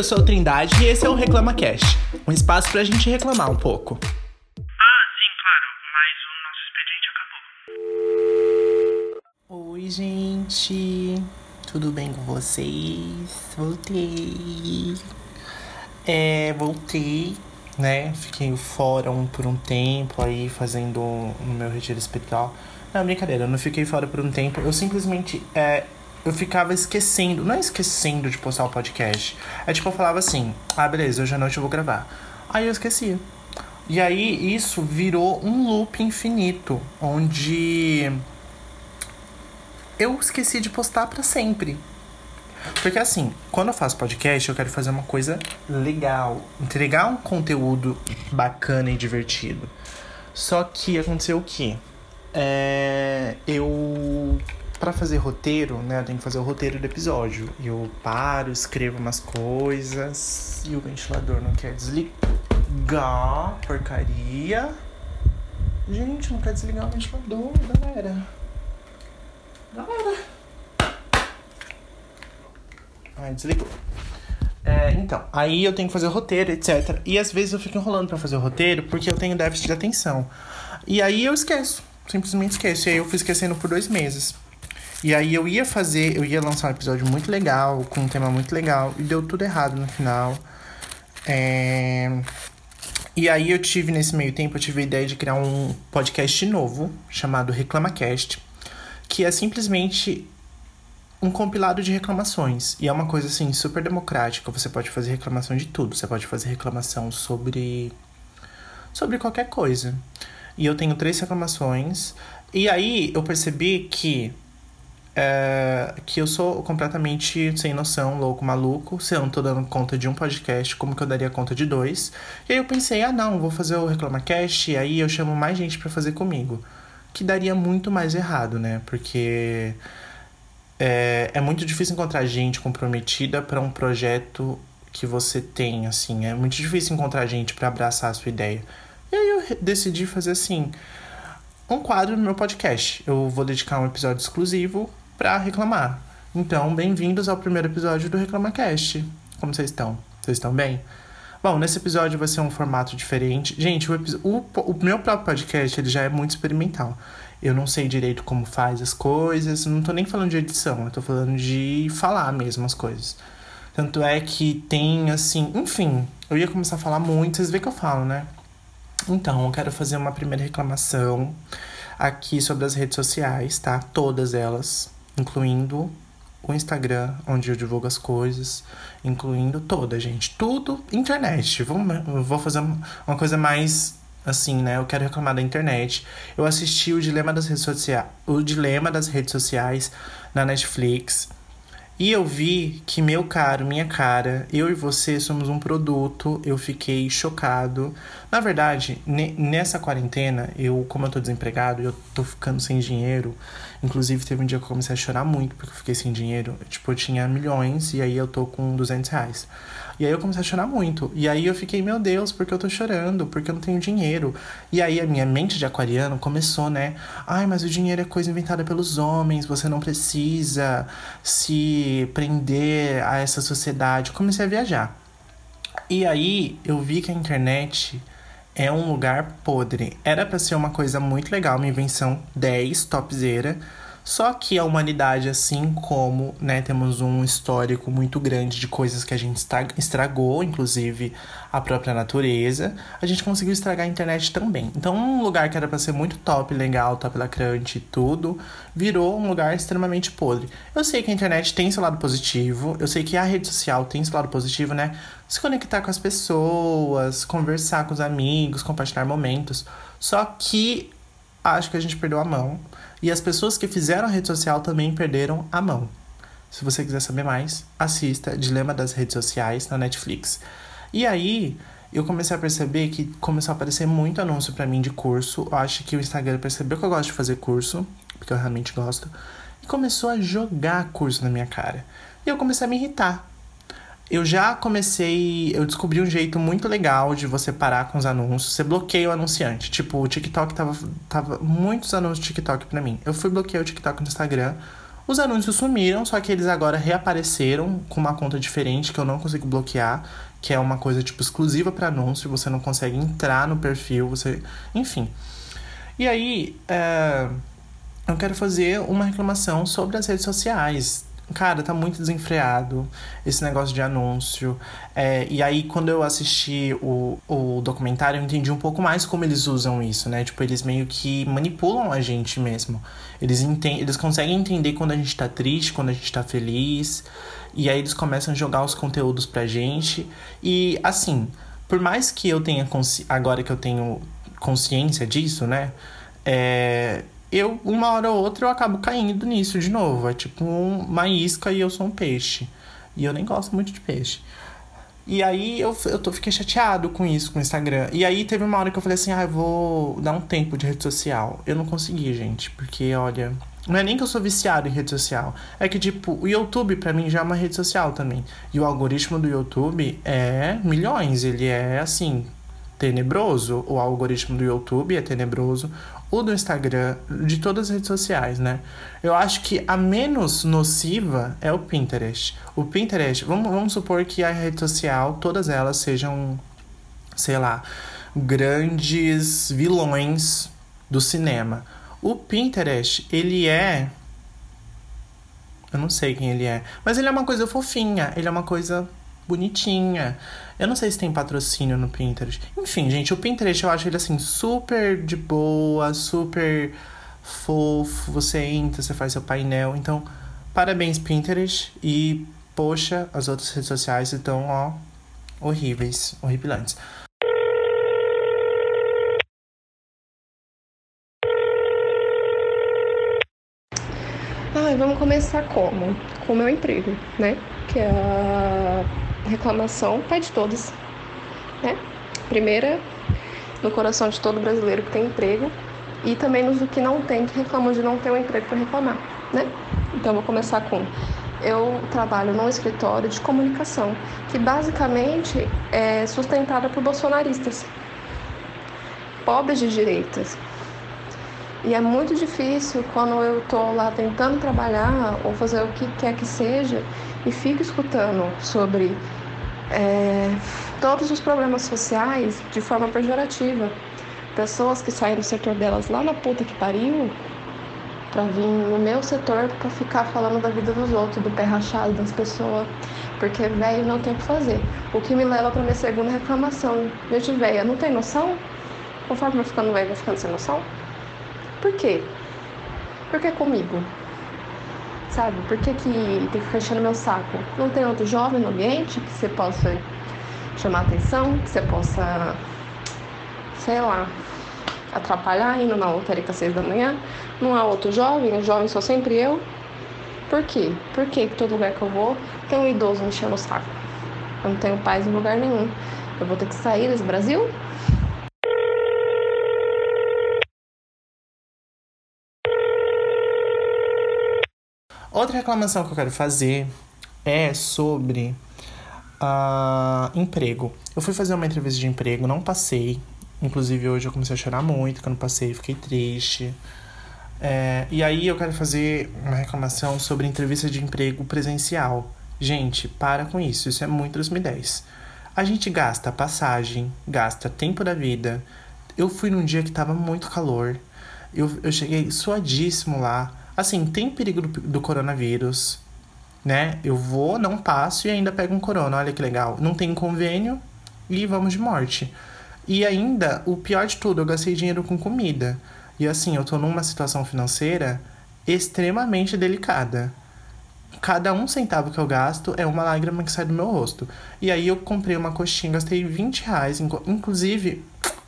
eu sou o Trindade e esse é o Reclama Cash, um espaço pra gente reclamar um pouco. Ah, sim, claro, mas o nosso expediente acabou. Oi, gente. Tudo bem com vocês? Voltei. É, voltei, né? Fiquei fora um, por um tempo aí, fazendo o um, meu retiro espiritual. Não, brincadeira, eu não fiquei fora por um tempo. Eu simplesmente é, eu ficava esquecendo, não é esquecendo de postar o podcast. É tipo, eu falava assim, ah, beleza, hoje à noite eu vou gravar. Aí eu esquecia. E aí isso virou um loop infinito, onde eu esqueci de postar para sempre. Porque assim, quando eu faço podcast, eu quero fazer uma coisa legal, entregar um conteúdo bacana e divertido. Só que aconteceu o quê? É, eu para fazer roteiro, né, eu tenho que fazer o roteiro do episódio. Eu paro, escrevo umas coisas e o ventilador não quer desligar, porcaria. Gente, não quer desligar o ventilador, galera. Galera. Ai, desligou. É, então, aí eu tenho que fazer o roteiro, etc. E às vezes eu fico enrolando para fazer o roteiro porque eu tenho déficit de atenção. E aí eu esqueço, simplesmente esqueço. E aí eu fui esquecendo por dois meses. E aí eu ia fazer, eu ia lançar um episódio muito legal, com um tema muito legal, e deu tudo errado no final. É... E aí eu tive, nesse meio tempo, eu tive a ideia de criar um podcast novo, chamado ReclamaCast, que é simplesmente um compilado de reclamações. E é uma coisa, assim, super democrática. Você pode fazer reclamação de tudo. Você pode fazer reclamação sobre... sobre qualquer coisa. E eu tenho três reclamações. E aí eu percebi que é, que eu sou completamente sem noção, louco, maluco. Se eu não tô dando conta de um podcast, como que eu daria conta de dois? E aí eu pensei, ah não, vou fazer o ReclamaCast e aí eu chamo mais gente para fazer comigo. Que daria muito mais errado, né? Porque é, é muito difícil encontrar gente comprometida para um projeto que você tem, assim. É muito difícil encontrar gente para abraçar a sua ideia. E aí eu decidi fazer assim um quadro no meu podcast. Eu vou dedicar um episódio exclusivo para reclamar. Então, bem-vindos ao primeiro episódio do ReclamaCast. Como vocês estão? Vocês estão bem? Bom, nesse episódio vai ser um formato diferente. Gente, o, o, o, meu próprio podcast ele já é muito experimental. Eu não sei direito como faz as coisas, não tô nem falando de edição, eu tô falando de falar mesmo as coisas. Tanto é que tem assim, enfim, eu ia começar a falar muito, vocês veem que eu falo, né? Então, eu quero fazer uma primeira reclamação aqui sobre as redes sociais, tá? Todas elas incluindo o Instagram, onde eu divulgo as coisas, incluindo toda, gente. Tudo internet. Vou, vou fazer uma coisa mais assim, né? Eu quero reclamar da internet. Eu assisti o Dilema das redes sociais, o Dilema das redes sociais na Netflix. E eu vi que, meu caro, minha cara, eu e você somos um produto. Eu fiquei chocado. Na verdade, nessa quarentena, eu, como eu tô desempregado, eu tô ficando sem dinheiro. Inclusive, teve um dia que eu comecei a chorar muito porque eu fiquei sem dinheiro. Tipo, eu tinha milhões e aí eu tô com 200 reais. E aí eu comecei a chorar muito. E aí eu fiquei, meu Deus, porque eu tô chorando? Porque eu não tenho dinheiro. E aí a minha mente de aquariano começou, né? Ai, mas o dinheiro é coisa inventada pelos homens, você não precisa se prender a essa sociedade. Comecei a viajar. E aí eu vi que a internet é um lugar podre. Era para ser uma coisa muito legal, uma invenção 10, topzera só que a humanidade, assim como né, temos um histórico muito grande de coisas que a gente estragou, inclusive a própria natureza, a gente conseguiu estragar a internet também. Então, um lugar que era para ser muito top, legal, top lacrante e tudo, virou um lugar extremamente podre. Eu sei que a internet tem seu lado positivo, eu sei que a rede social tem seu lado positivo, né? Se conectar com as pessoas, conversar com os amigos, compartilhar momentos. Só que acho que a gente perdeu a mão e as pessoas que fizeram a rede social também perderam a mão. Se você quiser saber mais, assista Dilema das Redes Sociais na Netflix. E aí, eu comecei a perceber que começou a aparecer muito anúncio para mim de curso. Eu acho que o Instagram percebeu que eu gosto de fazer curso, porque eu realmente gosto, e começou a jogar curso na minha cara. E eu comecei a me irritar. Eu já comecei, eu descobri um jeito muito legal de você parar com os anúncios. Você bloqueia o anunciante. Tipo, o TikTok tava, tava muitos anúncios de TikTok pra mim. Eu fui bloquear o TikTok no Instagram. Os anúncios sumiram, só que eles agora reapareceram com uma conta diferente que eu não consigo bloquear, que é uma coisa tipo exclusiva para anúncio, você não consegue entrar no perfil, você, enfim. E aí, é, eu quero fazer uma reclamação sobre as redes sociais. Cara, tá muito desenfreado esse negócio de anúncio. É, e aí, quando eu assisti o, o documentário, eu entendi um pouco mais como eles usam isso, né? Tipo, eles meio que manipulam a gente mesmo. Eles, entendem, eles conseguem entender quando a gente tá triste, quando a gente tá feliz. E aí, eles começam a jogar os conteúdos pra gente. E, assim, por mais que eu tenha. Agora que eu tenho consciência disso, né? É, eu, uma hora ou outra, eu acabo caindo nisso de novo. É tipo uma isca e eu sou um peixe. E eu nem gosto muito de peixe. E aí eu, eu tô, fiquei chateado com isso, com o Instagram. E aí teve uma hora que eu falei assim, ah, eu vou dar um tempo de rede social. Eu não consegui, gente, porque olha. Não é nem que eu sou viciado em rede social. É que, tipo, o YouTube pra mim já é uma rede social também. E o algoritmo do YouTube é milhões. Ele é assim, tenebroso. O algoritmo do YouTube é tenebroso o do Instagram, de todas as redes sociais, né? Eu acho que a menos nociva é o Pinterest. O Pinterest, vamos, vamos supor que a rede social, todas elas sejam, sei lá, grandes vilões do cinema. O Pinterest, ele é. Eu não sei quem ele é, mas ele é uma coisa fofinha, ele é uma coisa bonitinha. Eu não sei se tem patrocínio no Pinterest. Enfim, gente, o Pinterest eu acho ele assim super de boa, super fofo. Você entra, você faz seu painel. Então, parabéns, Pinterest. E, poxa, as outras redes sociais estão, ó, horríveis, horripilantes. Ah, vamos começar como? Com o meu emprego, né? Que é a reclamação, pai de todas, né? Primeira, no coração de todo brasileiro que tem emprego e também nos que não tem, que reclamam de não ter um emprego para reclamar, né? Então, vou começar com eu trabalho num escritório de comunicação que basicamente é sustentada por bolsonaristas, pobres de direitas. E é muito difícil quando eu estou lá tentando trabalhar ou fazer o que quer que seja e fico escutando sobre é, todos os problemas sociais de forma pejorativa. Pessoas que saem do setor delas lá na puta que pariu para vir no meu setor para ficar falando da vida dos outros, do pé rachado das pessoas, porque velho não tem o que fazer. O que me leva para minha segunda reclamação. Gente, velha, não tem noção? Conforme vai ficando velho, vai ficando sem noção? Por quê? Por que comigo? Sabe? Por que, que tem que ficar enchendo meu saco? Não tem outro jovem no ambiente que você possa chamar atenção, que você possa, sei lá, atrapalhar indo na lotérica às seis da manhã? Não há outro jovem? O jovem sou sempre eu? Por quê? Por que todo lugar que eu vou tem um idoso enchendo o saco? Eu não tenho paz em lugar nenhum. Eu vou ter que sair desse Brasil? Outra reclamação que eu quero fazer é sobre uh, emprego. Eu fui fazer uma entrevista de emprego, não passei. Inclusive hoje eu comecei a chorar muito, que eu não passei, fiquei triste. É, e aí eu quero fazer uma reclamação sobre entrevista de emprego presencial. Gente, para com isso, isso é muito 2010. A gente gasta passagem, gasta tempo da vida. Eu fui num dia que tava muito calor. Eu, eu cheguei suadíssimo lá. Assim, tem perigo do, do coronavírus, né? Eu vou, não passo e ainda pego um corona. Olha que legal. Não tem convênio e vamos de morte. E ainda, o pior de tudo, eu gastei dinheiro com comida. E assim, eu tô numa situação financeira extremamente delicada. Cada um centavo que eu gasto é uma lágrima que sai do meu rosto. E aí eu comprei uma coxinha, gastei 20 reais. Inclusive,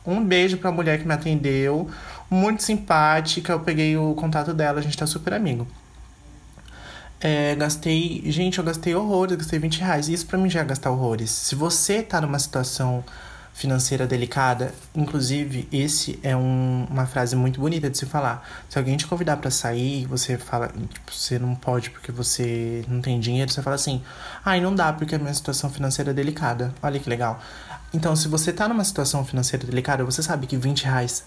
um beijo pra mulher que me atendeu muito simpática. Eu peguei o contato dela, a gente tá super amigo. É, gastei. Gente, eu gastei horrores, gastei 20 reais. Isso pra mim já é gastar horrores. Se você tá numa situação financeira delicada, inclusive, esse é um, uma frase muito bonita de se falar. Se alguém te convidar para sair, você fala, tipo, você não pode porque você não tem dinheiro, você fala assim: ai, não dá porque a minha situação financeira é delicada. Olha que legal. Então, se você tá numa situação financeira delicada, você sabe que 20 reais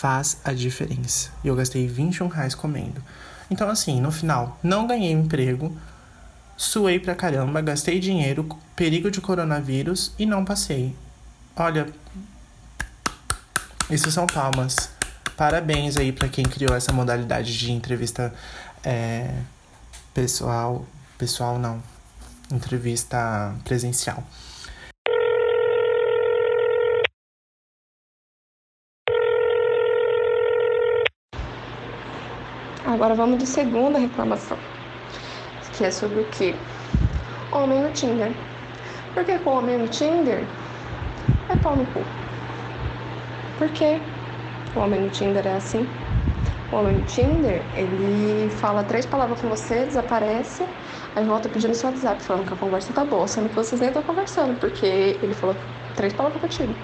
faz a diferença. E eu gastei 21 reais comendo. Então, assim, no final, não ganhei emprego, suei pra caramba, gastei dinheiro, perigo de coronavírus e não passei. Olha, isso são palmas. Parabéns aí para quem criou essa modalidade de entrevista é, pessoal. Pessoal não. Entrevista presencial. Agora vamos de segunda reclamação, que é sobre o que? Homem no Tinder. Porque com homem no Tinder é pau no cu. Por quê? O homem no Tinder é assim. O homem no Tinder, ele fala três palavras com você, desaparece, aí volta pedindo seu WhatsApp, falando que a conversa tá boa, sendo que vocês nem estão conversando, porque ele falou três palavras contigo.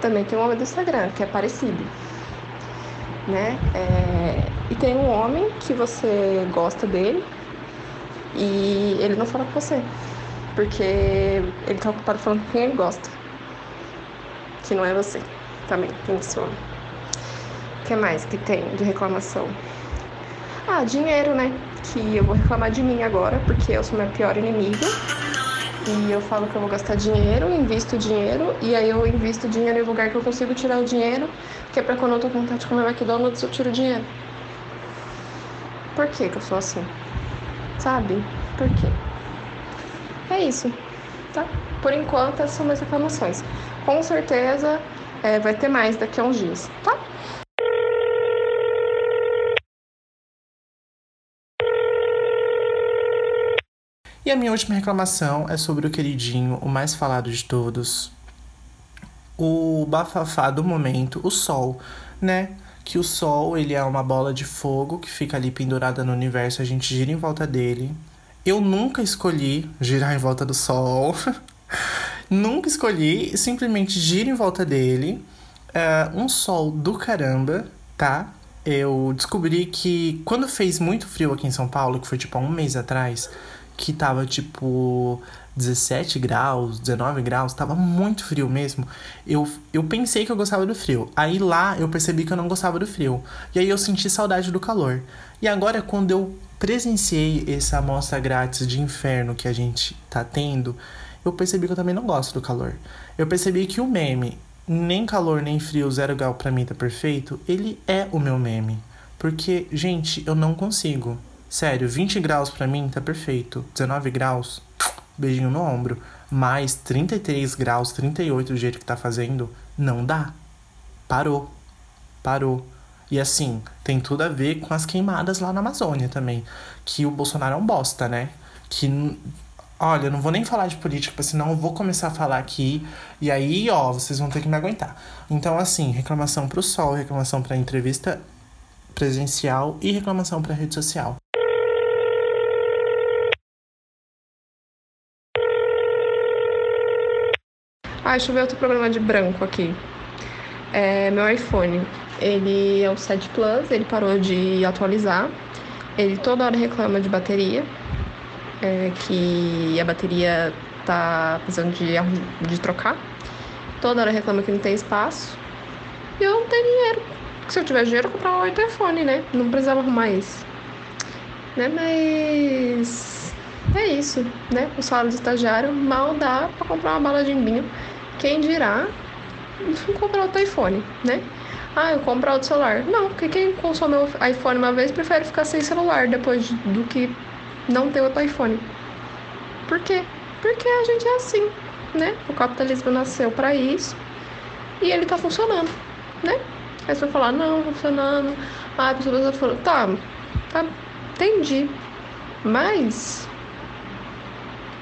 Também tem o homem do Instagram, que é parecido. Né? É... E tem um homem que você gosta dele e ele não fala com você, porque ele tá ocupado falando com quem ele gosta, que não é você. Também tem esse homem que mais que tem de reclamação? Ah, dinheiro, né? Que eu vou reclamar de mim agora, porque eu sou minha pior inimiga. E eu falo que eu vou gastar dinheiro, invisto dinheiro, e aí eu invisto dinheiro em lugar que eu consigo tirar o dinheiro, que é pra quando eu tô com vontade de comer McDonald's, eu tiro dinheiro. Por que que eu sou assim? Sabe? Por quê? É isso, tá? Por enquanto, essas são minhas reclamações. Com certeza é, vai ter mais daqui a uns dias, tá? E a minha última reclamação é sobre o queridinho, o mais falado de todos, o bafafá do momento, o Sol, né? Que o Sol, ele é uma bola de fogo que fica ali pendurada no universo, a gente gira em volta dele. Eu nunca escolhi girar em volta do Sol. nunca escolhi, simplesmente giro em volta dele. É um sol do caramba, tá? Eu descobri que quando fez muito frio aqui em São Paulo, que foi tipo há um mês atrás, que tava tipo 17 graus, 19 graus, tava muito frio mesmo. Eu, eu pensei que eu gostava do frio. Aí lá eu percebi que eu não gostava do frio. E aí eu senti saudade do calor. E agora, quando eu presenciei essa amostra grátis de inferno que a gente tá tendo, eu percebi que eu também não gosto do calor. Eu percebi que o meme, nem calor nem frio, zero grau pra mim tá perfeito, ele é o meu meme. Porque, gente, eu não consigo. Sério, 20 graus para mim tá perfeito. 19 graus, beijinho no ombro. Mas 33 graus, 38 do jeito que tá fazendo, não dá. Parou. Parou. E assim, tem tudo a ver com as queimadas lá na Amazônia também. Que o Bolsonaro é um bosta, né? Que. Olha, eu não vou nem falar de política, senão eu vou começar a falar aqui. E aí, ó, vocês vão ter que me aguentar. Então, assim, reclamação pro sol, reclamação pra entrevista presencial e reclamação pra rede social. Ah, deixa eu ver outro problema de branco aqui. É, meu iPhone, ele é o 7 Plus, ele parou de atualizar. Ele toda hora reclama de bateria, é, que a bateria tá precisando de, de trocar. Toda hora reclama que não tem espaço. E eu não tenho dinheiro. Se eu tiver dinheiro, eu um outro iPhone, né? Não precisava arrumar isso. Né? Mas é isso, né? O salário de estagiário mal dá para comprar uma bala de embinho quem dirá comprar outro iPhone, né? Ah, eu comprar outro celular. Não, porque quem consome o iPhone uma vez prefere ficar sem celular depois do que não ter outro iPhone. Por quê? Porque a gente é assim, né? O capitalismo nasceu para isso e ele tá funcionando, né? Aí você vai falar, não, tá funcionando. Ah, a pessoa tá falando, tá, tá, entendi. Mas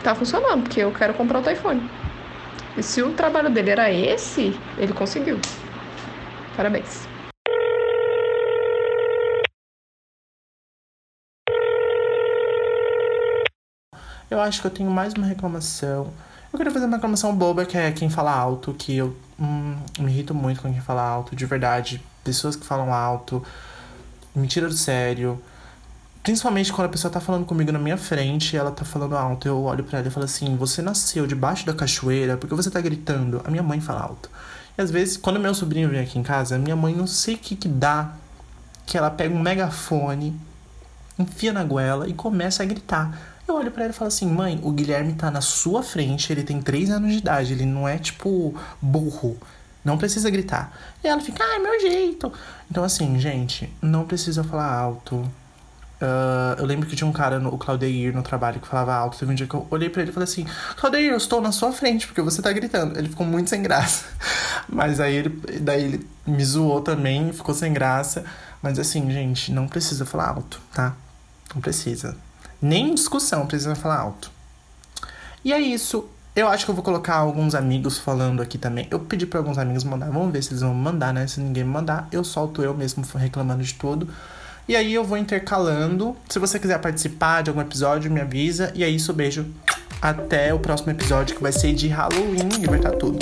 tá funcionando, porque eu quero comprar outro iPhone. E se o trabalho dele era esse, ele conseguiu. Parabéns. Eu acho que eu tenho mais uma reclamação. Eu queria fazer uma reclamação boba, que é quem fala alto, que eu hum, me irrito muito com quem fala alto, de verdade. Pessoas que falam alto, me tira do sério. Principalmente quando a pessoa tá falando comigo na minha frente e ela tá falando alto. Eu olho para ela e falo assim: Você nasceu debaixo da cachoeira porque você tá gritando. A minha mãe fala alto. E às vezes, quando meu sobrinho vem aqui em casa, a minha mãe não sei o que que dá. Que ela pega um megafone enfia na goela e começa a gritar. Eu olho para ela e falo assim: mãe, o Guilherme tá na sua frente, ele tem 3 anos de idade, ele não é tipo burro. Não precisa gritar. E ela fica, ah, é meu jeito. Então, assim, gente, não precisa falar alto. Uh, eu lembro que tinha um cara, no, o Claudeir, no trabalho, que falava alto. Teve um dia que eu olhei pra ele e falei assim: Claudeir, eu estou na sua frente, porque você tá gritando. Ele ficou muito sem graça. Mas aí ele, daí ele me zoou também, ficou sem graça. Mas assim, gente, não precisa falar alto, tá? Não precisa. Nem em discussão precisa falar alto. E é isso. Eu acho que eu vou colocar alguns amigos falando aqui também. Eu pedi para alguns amigos mandar. Vamos ver se eles vão mandar, né? Se ninguém mandar, eu solto eu mesmo reclamando de tudo. E aí eu vou intercalando. Se você quiser participar de algum episódio, me avisa. E é isso, beijo. Até o próximo episódio que vai ser de Halloween. Libertar tudo.